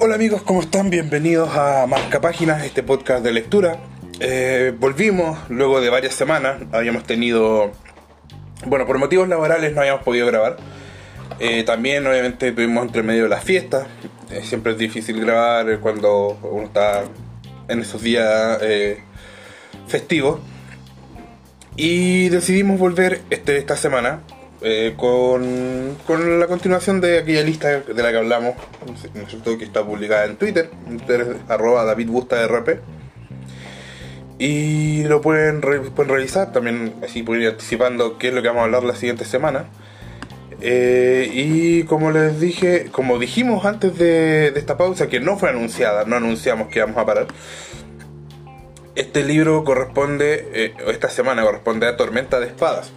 Hola amigos, ¿cómo están? Bienvenidos a Marca Páginas, este podcast de lectura. Eh, volvimos luego de varias semanas, habíamos tenido, bueno, por motivos laborales no habíamos podido grabar. Eh, también obviamente tuvimos entre medio de las fiestas, eh, siempre es difícil grabar cuando uno está en esos días festivos. Y decidimos volver este, esta semana eh, con, con, la continuación de aquella lista de la que hablamos, ¿no que está publicada en Twitter, Twitter arroba David Busta RP. Y lo pueden, pueden revisar, también así pueden ir anticipando qué es lo que vamos a hablar la siguiente semana. Eh, y como les dije, como dijimos antes de, esta pausa, que no fue anunciada, no anunciamos que vamos a parar. Este libro corresponde, eh, esta semana corresponde a Tormenta de Espadas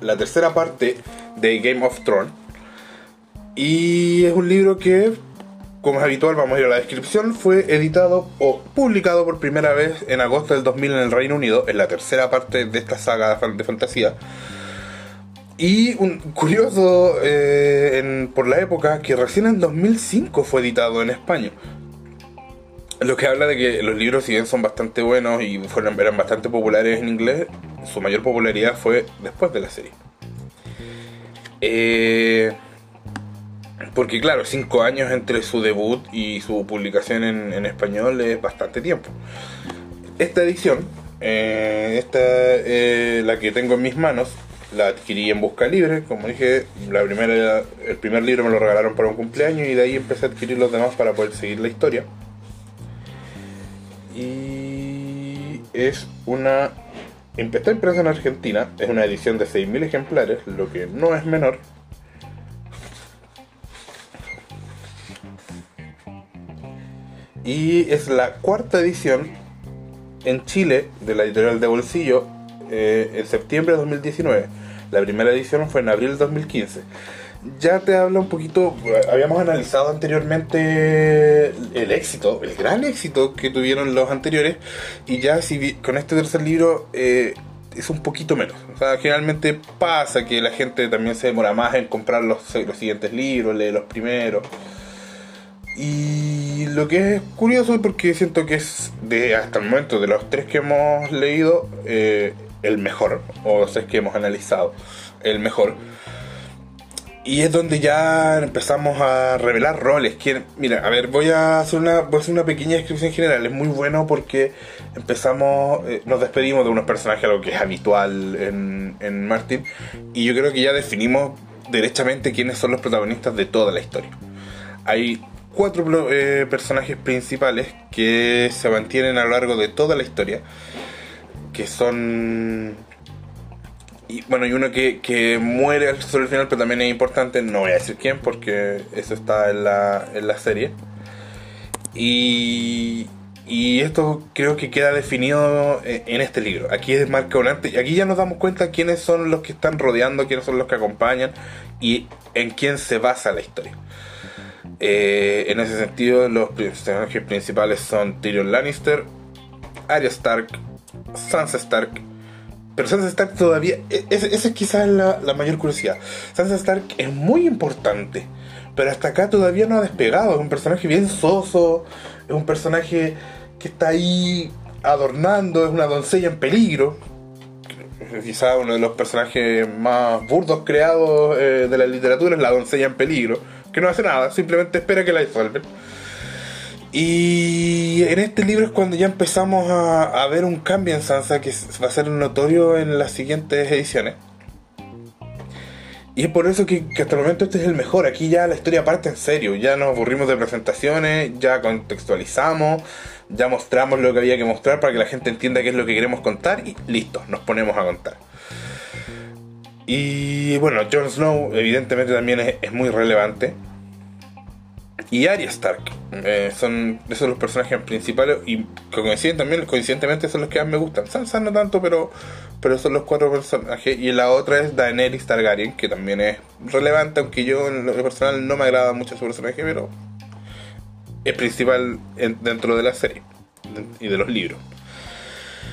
la tercera parte de Game of Thrones. Y es un libro que, como es habitual, vamos a ir a la descripción, fue editado o publicado por primera vez en agosto del 2000 en el Reino Unido, en la tercera parte de esta saga de fantasía. Y un curioso eh, por la época que recién en 2005 fue editado en España. Lo que habla de que los libros, si bien son bastante buenos y fueron, eran bastante populares en inglés, su mayor popularidad fue después de la serie. Eh, porque claro, cinco años entre su debut y su publicación en, español es bastante tiempo. Esta edición, eh, esta eh, la que tengo en mis manos, la adquirí en Busca Libre, como dije, la primera, el primer libro me lo regalaron para un cumpleaños y de ahí empecé a adquirir los demás para poder seguir la historia es una... Está impresa en Argentina, es una edición de 6.000 ejemplares, lo que no es menor. Y es la cuarta edición en Chile de la editorial de Bolsillo eh, en septiembre de 2019. La primera edición fue en abril de 2015 ya te habla un poquito, habíamos analizado anteriormente el éxito, el gran éxito que tuvieron los anteriores, y ya si con este tercer libro eh, es un poquito menos. O sea, generalmente pasa que la gente también se demora más en comprar los, los siguientes libros, lee los primeros. Y lo que es curioso porque siento que es de hasta el momento de los tres que hemos leído eh, el mejor, o los tres que hemos analizado, el mejor y es donde ya empezamos a revelar roles. mira, a ver, voy a, hacer una, voy a hacer una pequeña descripción general. Es muy bueno porque empezamos, eh, nos despedimos de unos personajes, algo que es habitual en, en Martin. Y yo creo que ya definimos derechamente quiénes son los protagonistas de toda la historia. Hay cuatro eh, personajes principales que se mantienen a lo largo de toda la historia. Que son y bueno, y uno que, que muere sobre el final, pero también es importante, no voy a decir quién, porque eso está en la, en la serie. Y, y esto creo que queda definido en este libro. Aquí es marca un antes, y aquí ya nos damos cuenta quiénes son los que están rodeando, quiénes son los que acompañan y en quién se basa la historia. Eh, en ese sentido, los personajes principales son Tyrion Lannister, Arya Stark, Sansa Stark, pero Sansa Stark todavía. E, esa es quizás la, la, mayor curiosidad. Sansa Stark es muy importante. Pero hasta acá todavía no ha despegado. Es un personaje bien soso. Es un personaje que está ahí adornando. Es una doncella en peligro. Quizás uno de los personajes más burdos creados eh, de la literatura es la doncella en peligro. Que no hace nada, simplemente espera que la disuelven. Y en este libro es cuando ya empezamos a, ver un cambio en Sansa que va a ser notorio en las siguientes ediciones. Y es por eso que, hasta el momento este es el mejor. Aquí ya la historia parte en serio. Ya nos aburrimos de presentaciones, ya contextualizamos, ya mostramos lo que había que mostrar para que la gente entienda qué es lo que queremos contar y listo, nos ponemos a contar. Y bueno, Jon Snow evidentemente también es muy relevante y Arya Stark. Eh, son esos los personajes principales y coinciden también, coincidentemente son los que más me gustan. Sansa no tanto, pero, pero son los cuatro personajes. Y la otra es Daenerys Targaryen, que también es relevante, aunque yo en lo personal no me agrada mucho su personaje, pero es principal dentro de la serie y de los libros.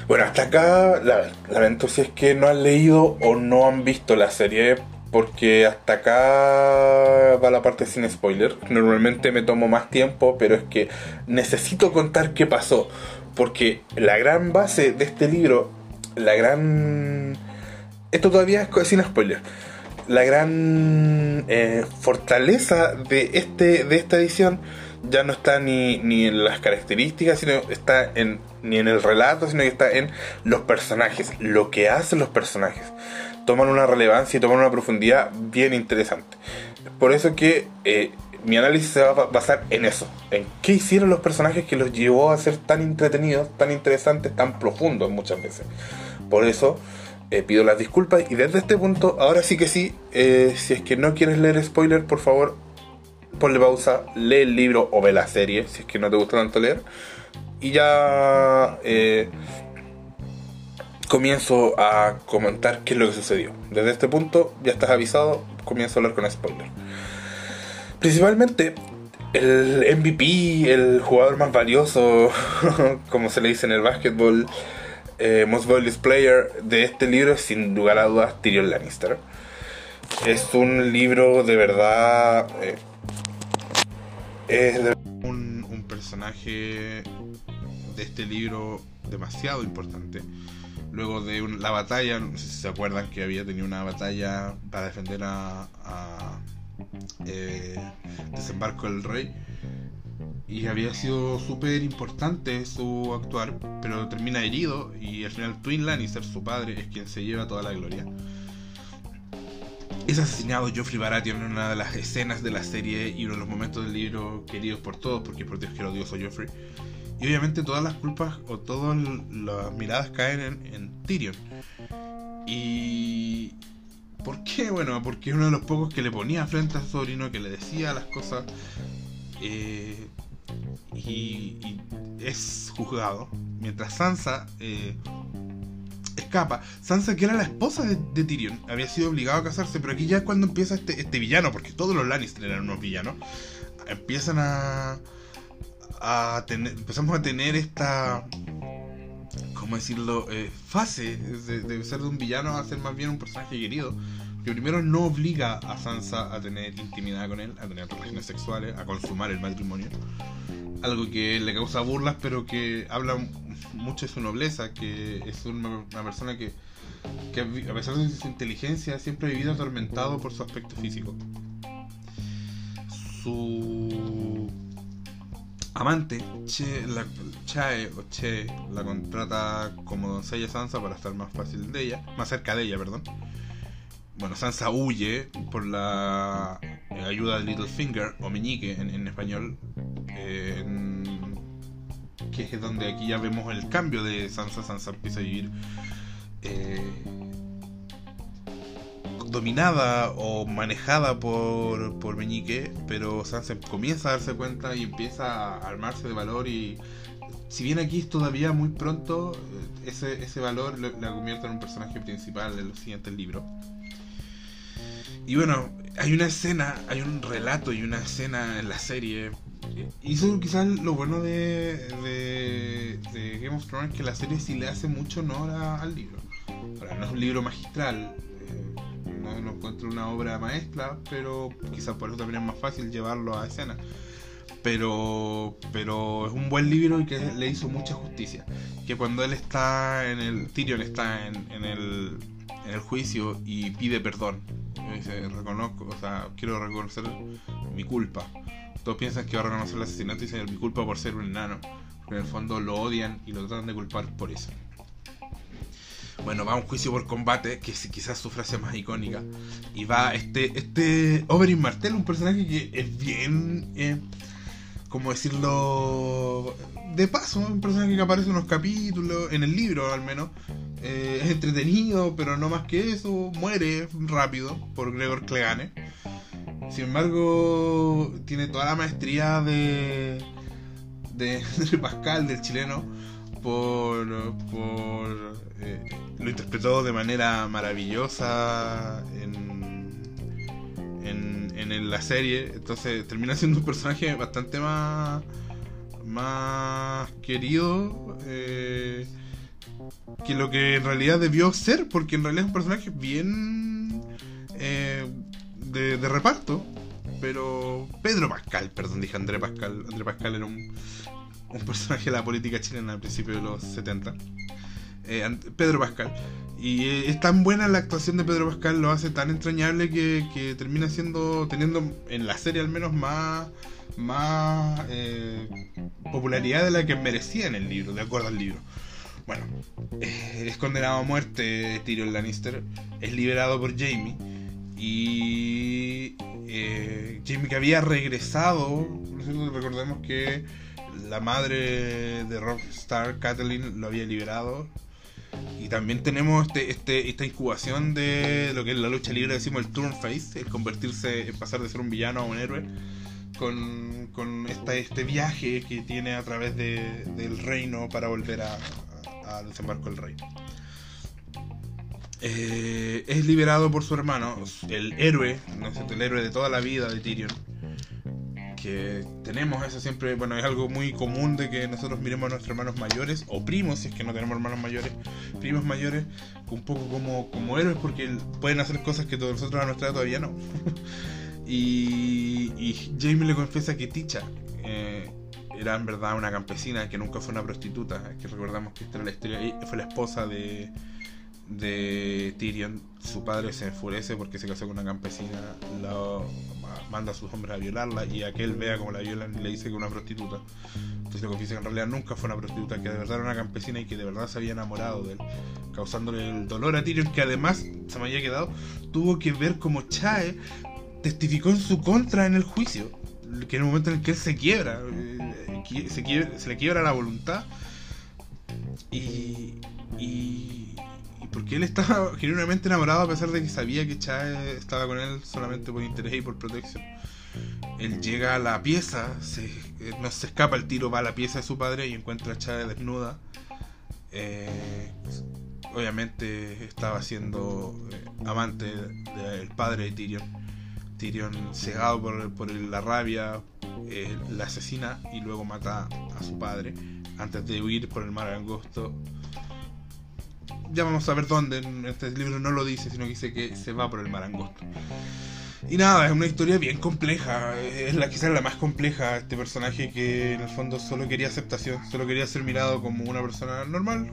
Bueno, hasta acá lamento si es que no han leído o no han visto la serie porque hasta acá va la parte sin spoiler. Normalmente me tomo más tiempo, pero es que necesito contar qué pasó, porque la gran base de este libro, la gran... Esto todavía es sin spoiler. La gran eh, fortaleza de, este, de esta edición ya no está ni, ni en las características, sino está en, ni en el relato, sino que está en los personajes, lo que hacen los personajes. Toman una relevancia y toman una profundidad bien interesante. Por eso que eh, mi análisis se va a basar en eso, en qué hicieron los personajes que los llevó a ser tan entretenidos, tan interesantes, tan profundos muchas veces. Por eso eh, pido las disculpas y desde este punto, ahora sí que sí, eh, si es que no quieres leer spoiler, por favor, ponle pausa, lee el libro o ve la serie, si es que no te gusta tanto leer. Y ya comienzo a comentar qué es lo que sucedió. Desde este punto ya estás avisado, comienzo a hablar con spoiler. Principalmente el MVP, el jugador más valioso, como se le dice en el básquetbol, eh, most valuable player de este libro es sin lugar a dudas Tyrion Lannister. Es un libro de verdad... Eh, es un, un personaje de este libro demasiado importante. Luego de la batalla, no sé si se acuerdan que había tenido una batalla para defender a, eh, Desembarco del Rey. Y había sido súper importante su actuar, pero termina herido y al final Twin Lannister, su padre, es quien se lleva toda la gloria. Es asesinado Joffrey Baratheon en una de las escenas de la serie y uno de los momentos del libro queridos por todos, porque por Dios que era odioso Joffrey. Y obviamente todas las culpas o todas las miradas caen en, Tyrion. Y... ¿Por qué? Bueno, porque es uno de los pocos que le ponía frente a su sobrino, que le decía las cosas. Eh, y, es juzgado. Mientras Sansa eh, escapa. Sansa, que era la esposa de, Tyrion, había sido obligado a casarse, pero aquí ya es cuando empieza este, este villano, porque todos los Lannister eran unos villanos, empiezan a, a empezamos a tener esta, ¿cómo decirlo?, eh, fase de, ser de un villano a ser más bien un personaje querido. Que primero no obliga a Sansa a tener intimidad con él, a tener relaciones sexuales, a consumar el matrimonio. Algo que le causa burlas, pero que habla mucho de su nobleza, que es una, persona que, que, a pesar de su inteligencia, siempre ha vivido atormentado por su aspecto físico. Su amante, che, la, Chae o Che, la contrata como doncella Sansa para estar más fácil de ella, más cerca de ella, perdón. Bueno, Sansa huye por la ayuda de Littlefinger o Meñique en, español, que es donde aquí ya vemos el cambio de Sansa. Sansa empieza a vivir eh, dominada o manejada por, por Meñique, pero Sansa comienza a darse cuenta y empieza a armarse de valor y si bien aquí es todavía muy pronto, eh, ese, ese valor la convierte en un personaje principal de los siguientes libros. Y bueno, hay una escena, hay un relato y una escena en la serie. Y eso quizás lo bueno de, de, de Game of Thrones que la serie sí le hace mucho honor al libro. Ahora, no es un libro magistral, no, encuentro una obra maestra, pero quizás por eso también es más fácil llevarlo a escena. Pero, pero es un buen libro y que le hizo mucha justicia. Que cuando él está en el. Tyrion está en, en, el, en el juicio y pide perdón. Dice, reconozco, o sea, quiero reconocer mi culpa. Todos piensan que va a reconocer el asesinato y dice mi culpa por ser un enano. Pero en el fondo lo odian y lo tratan de culpar por eso. Bueno, va a un juicio por combate, que es quizás su frase más icónica. Y va este, este Oberyn Martell, un personaje que es bien, eh, como decirlo, de paso, un personaje que aparece en unos capítulos, en el libro al menos. Eh, es entretenido, pero no más que eso, muere rápido por Gregor Clegane. Sin embargo, tiene toda la maestría de, de, de Pascal, del chileno, por, por eh, lo interpretó de manera maravillosa en, en, la serie. Entonces termina siendo un personaje bastante más, más querido eh, que lo que en realidad debió ser, porque en realidad es un personaje bien eh, de, reparto, pero Pedro Pascal, perdón, dije André Pascal. André Pascal era un, un personaje de la política chilena al principio de los 70. Eh, Pedro Pascal. Y eh, es tan buena la actuación de Pedro Pascal, lo hace tan entrañable que, termina siendo, teniendo en la serie al menos más, más eh, popularidad de la que merecía en el libro, de acuerdo al libro. Bueno, es condenado a muerte Tyrion Lannister, es liberado por Jamie y Jamie que había regresado, recordemos que la madre de Rob Stark, Kathleen, lo había liberado y también tenemos este, este, esta incubación de lo que es la lucha libre, decimos el turn face, el convertirse, el pasar de ser un villano a un héroe, con, con este viaje que tiene a través de, del reino para volver a, a desembarco del reino. Eh, es liberado por su hermano, el héroe, ¿no es el héroe de toda la vida de Tyrion que tenemos eso siempre, bueno, es algo muy común de que nosotros miremos a nuestros hermanos mayores, o primos, si es que no tenemos hermanos mayores, primos mayores, un poco como, como héroes, porque pueden hacer cosas que todos nosotros a nuestra edad todavía no. y, Jamie le confiesa que Ticha eh, era en verdad una campesina, que nunca fue una prostituta, que recordamos que esta era la historia, fue la esposa de de Tyrion, su padre se enfurece porque se casó con una campesina, lo, manda a sus hombres a violarla y aquel vea como la violan y le dice que es una prostituta. Entonces le confiesa que en realidad nunca fue una prostituta, que de verdad era una campesina y que de verdad se había enamorado de él, causándole el dolor a Tyrion que además se me había quedado, tuvo que ver como Chae testificó en su contra en el juicio, que en el momento en el que él se quiebra, eh, se, se le quiebra la voluntad y, y porque él estaba genuinamente enamorado a pesar de que sabía que Chae estaba con él solamente por interés y por protección. Él llega a la pieza, se, eh, no se escapa el tiro, va a la pieza de su padre y encuentra a Chae desnuda. Eh, obviamente estaba siendo eh, amante del padre de Tyrion. Tyrion, cegado por, por la rabia, la asesina y luego mata a su padre antes de huir por el mar angosto ya vamos a ver dónde. Este libro no lo dice, sino que dice que se va por el mar angosto. Y nada, es una historia bien compleja. Es la quizás la más compleja. Este personaje que en el fondo solo quería aceptación, solo quería ser mirado como una persona normal.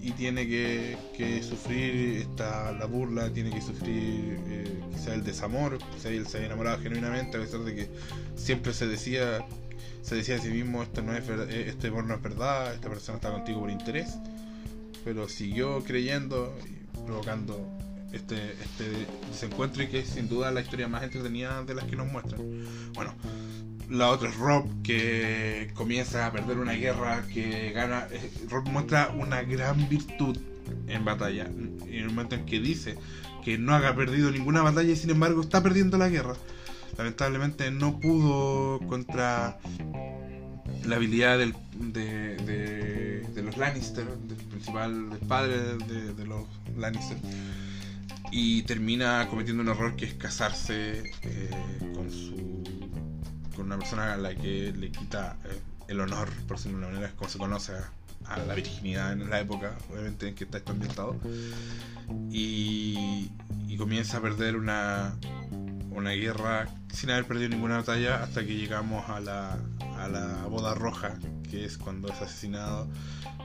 Y tiene que, sufrir esta, la burla, tiene que sufrir eh, quizás el desamor. Sea, él se había enamorado genuinamente, a pesar de que siempre se decía se decía a sí mismo: esto no es eh, este amor no es verdad, esta persona está contigo por interés pero siguió creyendo y provocando este, este desencuentro y que es sin duda la historia más entretenida de las que nos muestran. Bueno, la otra es Rob, que comienza a perder una guerra, que gana... Eh, Rob muestra una gran virtud en batalla. En el momento en que dice que no haga perdido ninguna batalla y sin embargo está perdiendo la guerra. Lamentablemente no pudo contra la habilidad del, de, de, los Lannister, del principal, del padre de, los Lannister, y termina cometiendo un error que es casarse eh, con su con una persona a la que le quita eh, el honor, por decirlo de una manera, como se conoce a, la virginidad en la época, obviamente en que está esto y, y comienza a perder una, una guerra sin haber perdido ninguna batalla hasta que llegamos a la, a la boda roja, que es cuando es asesinado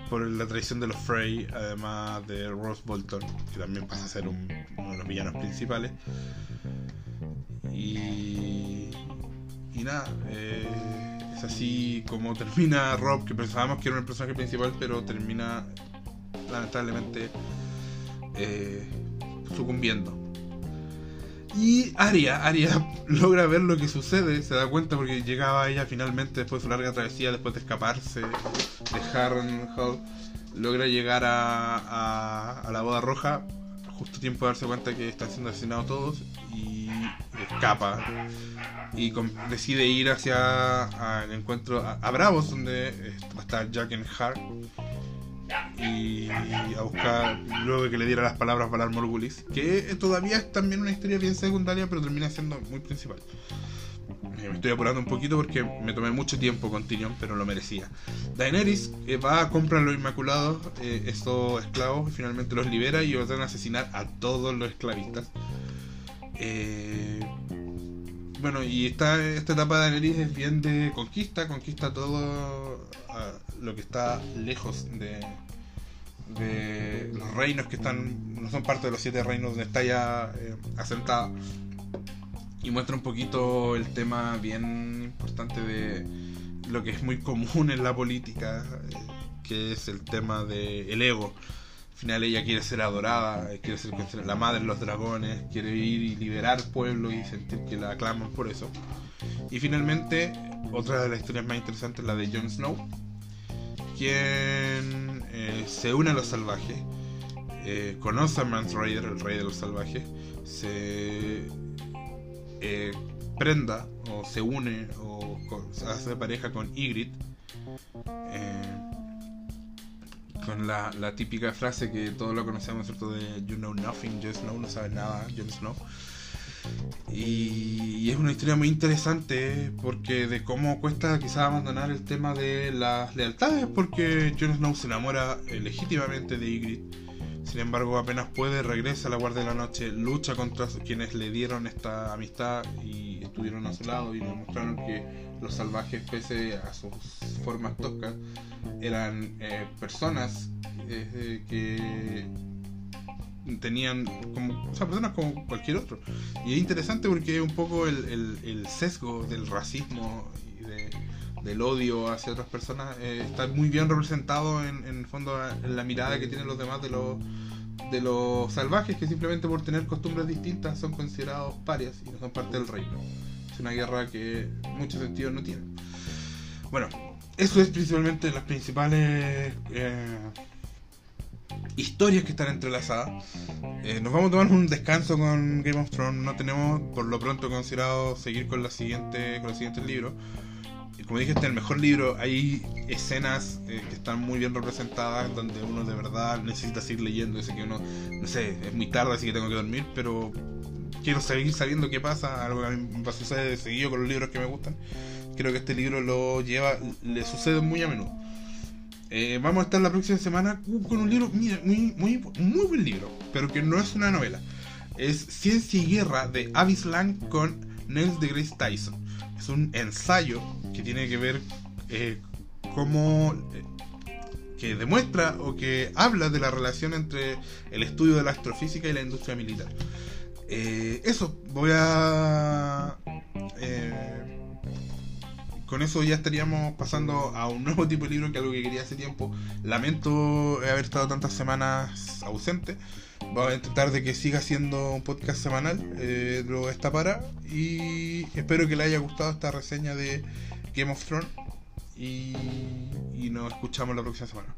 por la traición de los Frey, además de Ross Bolton, que también pasa a ser uno de los villanos principales. Y, y nada, eh, es así como termina Rob, que pensábamos que era el personaje principal, pero termina lamentablemente eh, sucumbiendo y Aria, Aria logra ver lo que sucede, se da cuenta porque llegaba ella finalmente después de su larga travesía, después de escaparse de Harrenhal, logra llegar a, a, la boda roja, justo tiempo de darse cuenta que están siendo asesinados todos y escapa. Y decide ir hacia el encuentro a, Bravos donde está Jack and Hart y a buscar luego que le diera las palabras Valar Morgulis, que todavía es también una historia bien secundaria, pero termina siendo muy principal. Eh, me estoy apurando un poquito porque me tomé mucho tiempo con Tyrion, pero lo merecía. Daenerys eh, va a comprar los Inmaculados, eh, estos esclavos, y finalmente los libera y ordenan asesinar a todos los esclavistas. Eh, bueno, y esta, esta etapa de Daenerys es bien de conquista, conquista todo lo que está lejos de, de los reinos que están, no son parte de los siete reinos donde está ya eh, asentada. Y muestra un poquito el tema bien importante de lo que es muy común en la política, eh, que es el tema del el ego final ella quiere ser adorada, quiere ser la madre de los dragones, quiere ir y liberar pueblo y sentir que la aclaman por eso. Y finalmente, otra de las historias más interesantes, la de Jon Snow, quien eh, se une a los salvajes, eh, conoce a Mance Raider, el rey de los salvajes, se eh, prenda o se une o se hace pareja con Ygritte con la, la, típica frase que todos lo conocemos, ¿cierto? De You know nothing, Jon Snow, no sabes nada, Jon Snow. Y, es una historia muy interesante porque de cómo cuesta quizás abandonar el tema de las lealtades, porque Jon Snow se enamora legítimamente de Ygritte. Sin embargo, apenas puede, regresa a la Guardia de la Noche, lucha contra quienes le dieron esta amistad y estuvieron a su lado y le mostraron que los salvajes, pese a sus formas toscas, eran eh, personas eh, que tenían como, o sea, personas como cualquier otro. Y es interesante porque un poco el, el, sesgo del racismo y de, del odio hacia otras personas eh, está muy bien representado en, en el fondo en la mirada que tienen los demás de los de los salvajes que simplemente por tener costumbres distintas son considerados parias y no son parte del reino. Es una guerra que mucho sentido no tiene. Bueno, eso es principalmente las principales eh, historias que están entrelazadas. Eh, nos vamos a tomar un descanso con Game of Thrones. No tenemos por lo pronto considerado seguir con la siguiente, con los siguientes libros. Como dije, este es el mejor libro. Hay escenas eh, que están muy bien representadas donde uno de verdad necesita seguir leyendo. Dice que uno, no sé, es muy tarde así que tengo que dormir, pero quiero seguir sabiendo qué pasa, algo que a mí me sucede seguido con los libros que me gustan. Creo que este libro lo lleva, le sucede muy a menudo. Eh, vamos a estar la próxima semana con un libro, muy, muy, muy buen libro, pero que no es una novela. Es Ciencia y Guerra de Avis Lang con de Grace Tyson. Es un ensayo que tiene que ver eh, cómo eh, que demuestra o que habla de la relación entre el estudio de la astrofísica y la industria militar. Eh, eso, voy a... con eso ya estaríamos pasando a un nuevo tipo de libro que algo que quería hace tiempo. Lamento haber estado tantas semanas ausente. Vamos a intentar de que siga siendo un podcast semanal. Eh, luego esta para. Y espero que le haya gustado esta reseña de Game of Thrones. Y, y nos escuchamos la próxima semana.